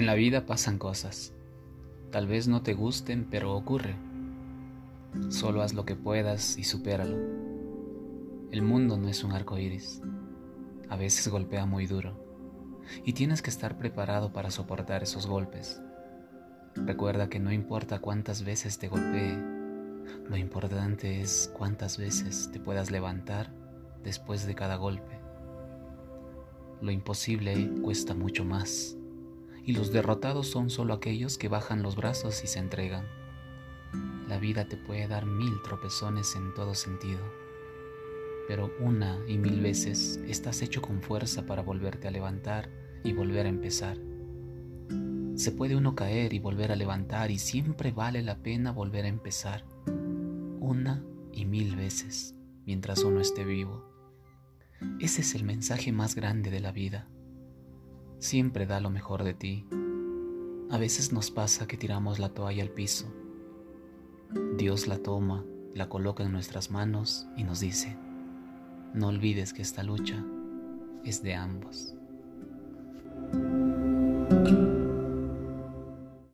En la vida pasan cosas. Tal vez no te gusten, pero ocurre. Solo haz lo que puedas y supéralo. El mundo no es un arco iris. A veces golpea muy duro. Y tienes que estar preparado para soportar esos golpes. Recuerda que no importa cuántas veces te golpee, lo importante es cuántas veces te puedas levantar después de cada golpe. Lo imposible cuesta mucho más y los derrotados son solo aquellos que bajan los brazos y se entregan. La vida te puede dar mil tropezones en todo sentido, pero una y mil veces estás hecho con fuerza para volverte a levantar y volver a empezar. Se puede uno caer y volver a levantar y siempre vale la pena volver a empezar, una y mil veces, mientras uno esté vivo. Ese es el mensaje más grande de la vida siempre da lo mejor de ti. A veces nos pasa que tiramos la toalla al piso. Dios la toma, la coloca en nuestras manos y nos dice, no olvides que esta lucha es de ambos.